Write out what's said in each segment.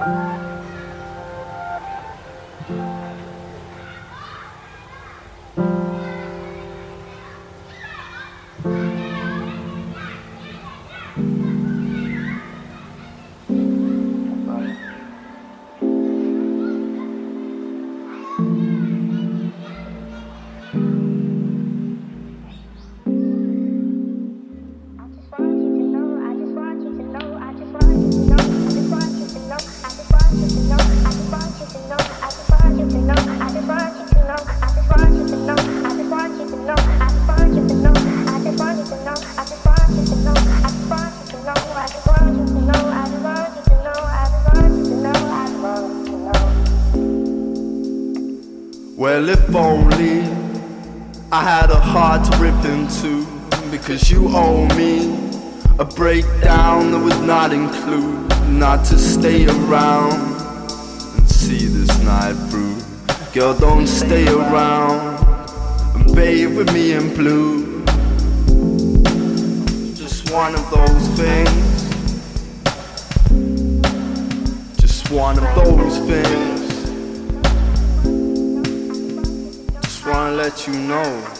Well, to because you owe me a breakdown that would not include not to stay around and see this night through. Girl, don't stay around and bathe with me in blue. Just one of those things. Just one of those things. Just wanna let you know.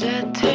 said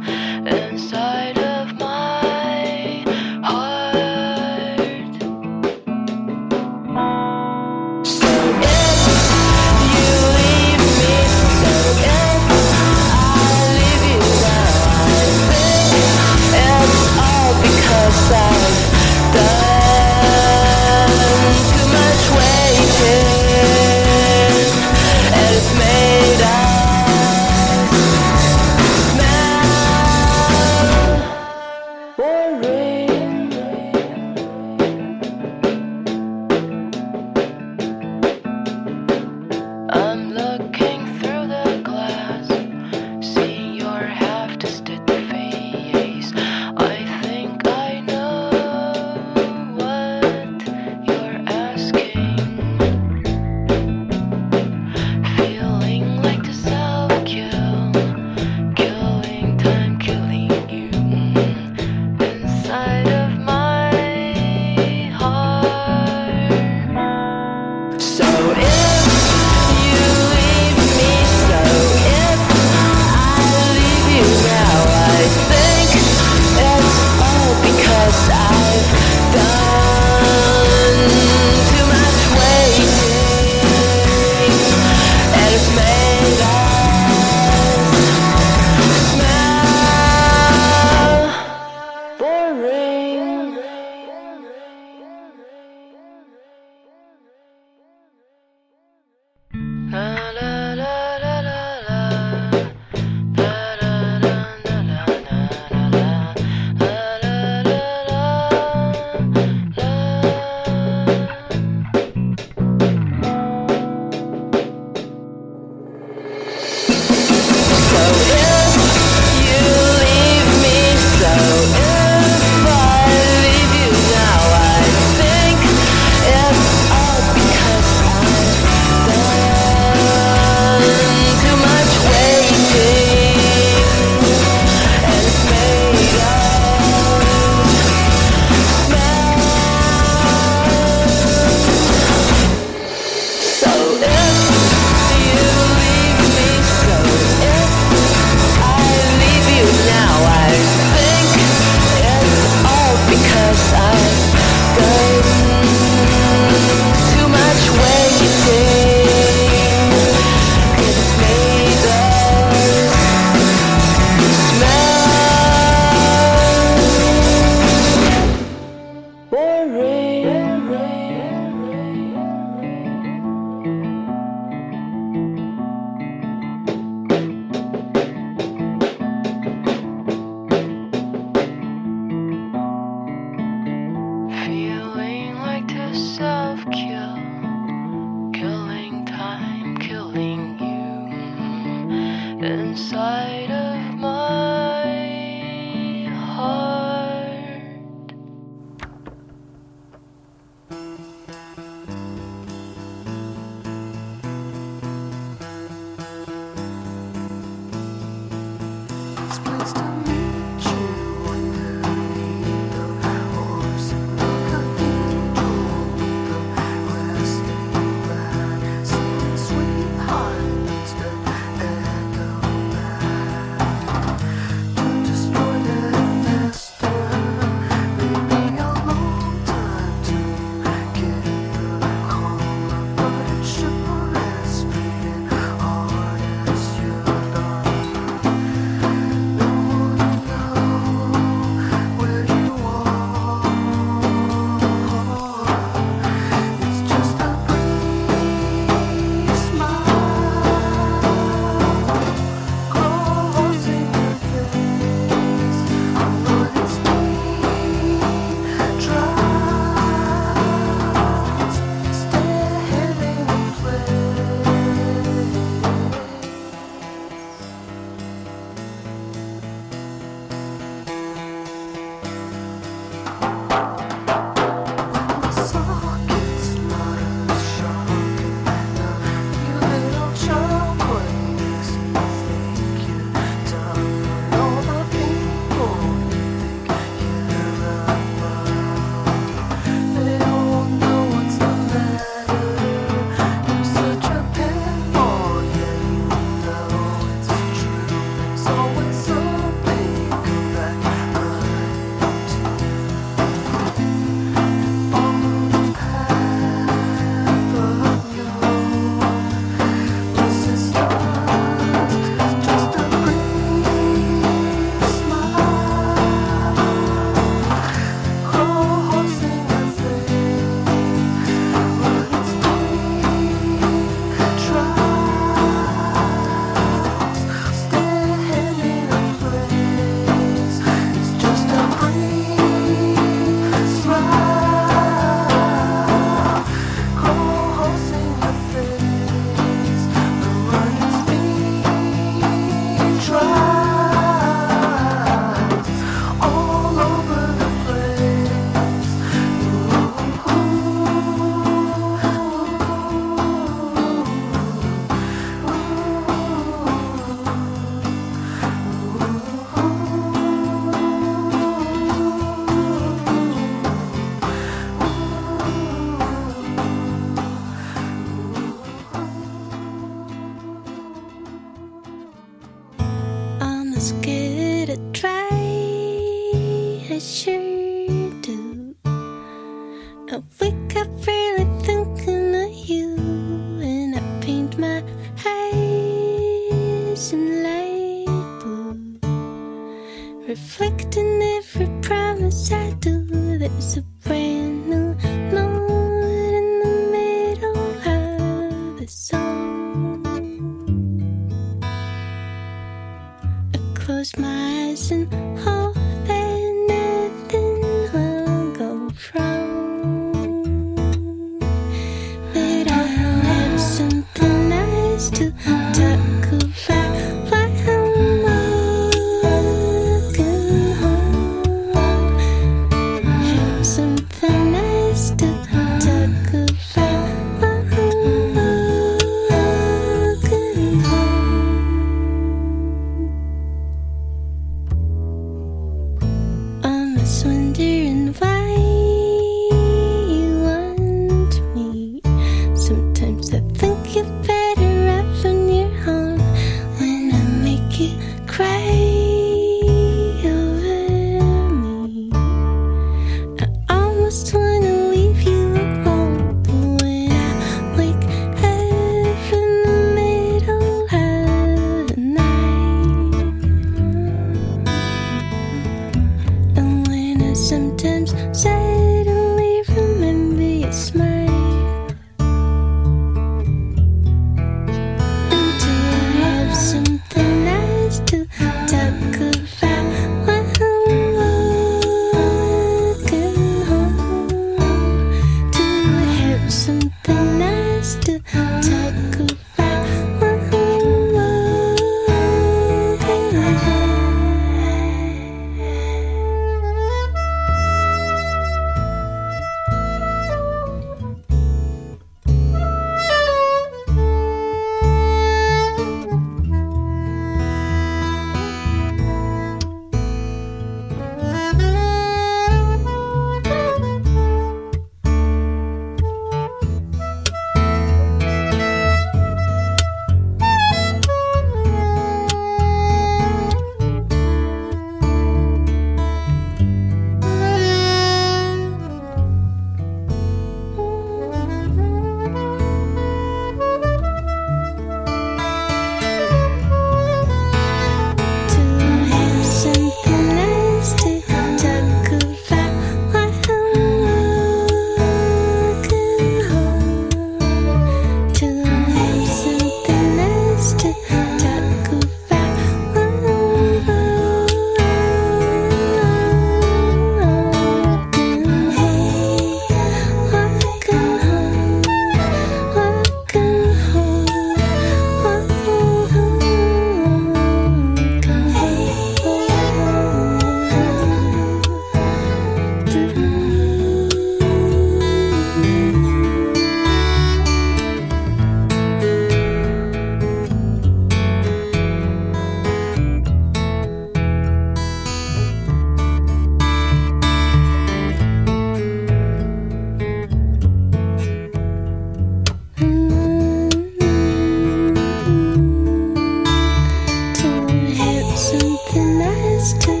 just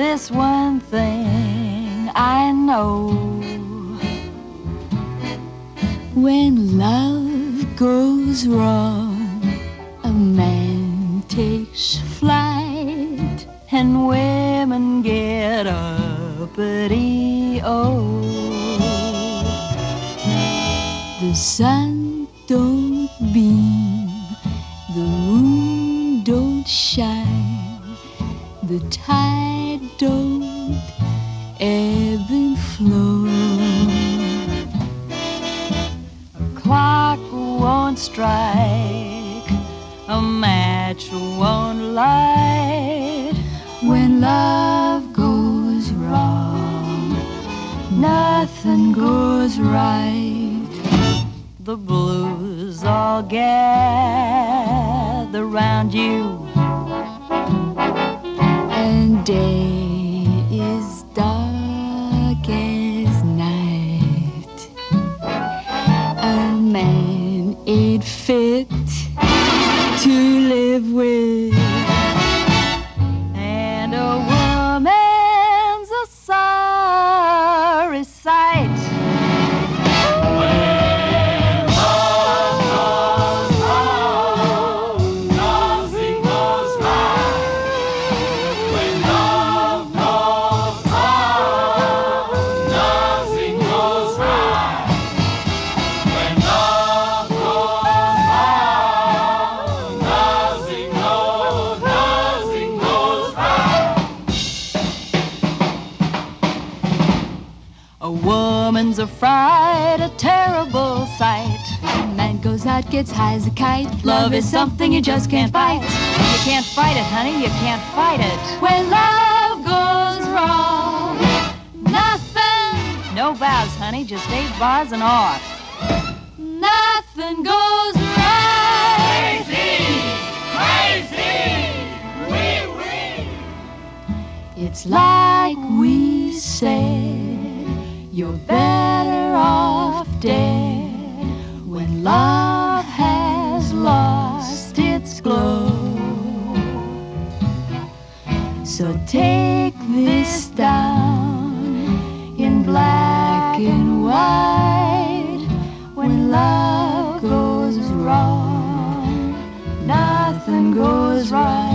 this one thing I know. When love goes wrong, a man takes flight and women get uppity. Oh, the sun don't you just can't fight. It. You can't fight it, honey, you can't fight it. When love goes wrong, nothing. No vows, honey, just eight bars and off. Nothing goes right. Crazy, crazy, we, we. It's like we said, you're better off dead when love glow. So take this down in black and white when love goes wrong, nothing goes right.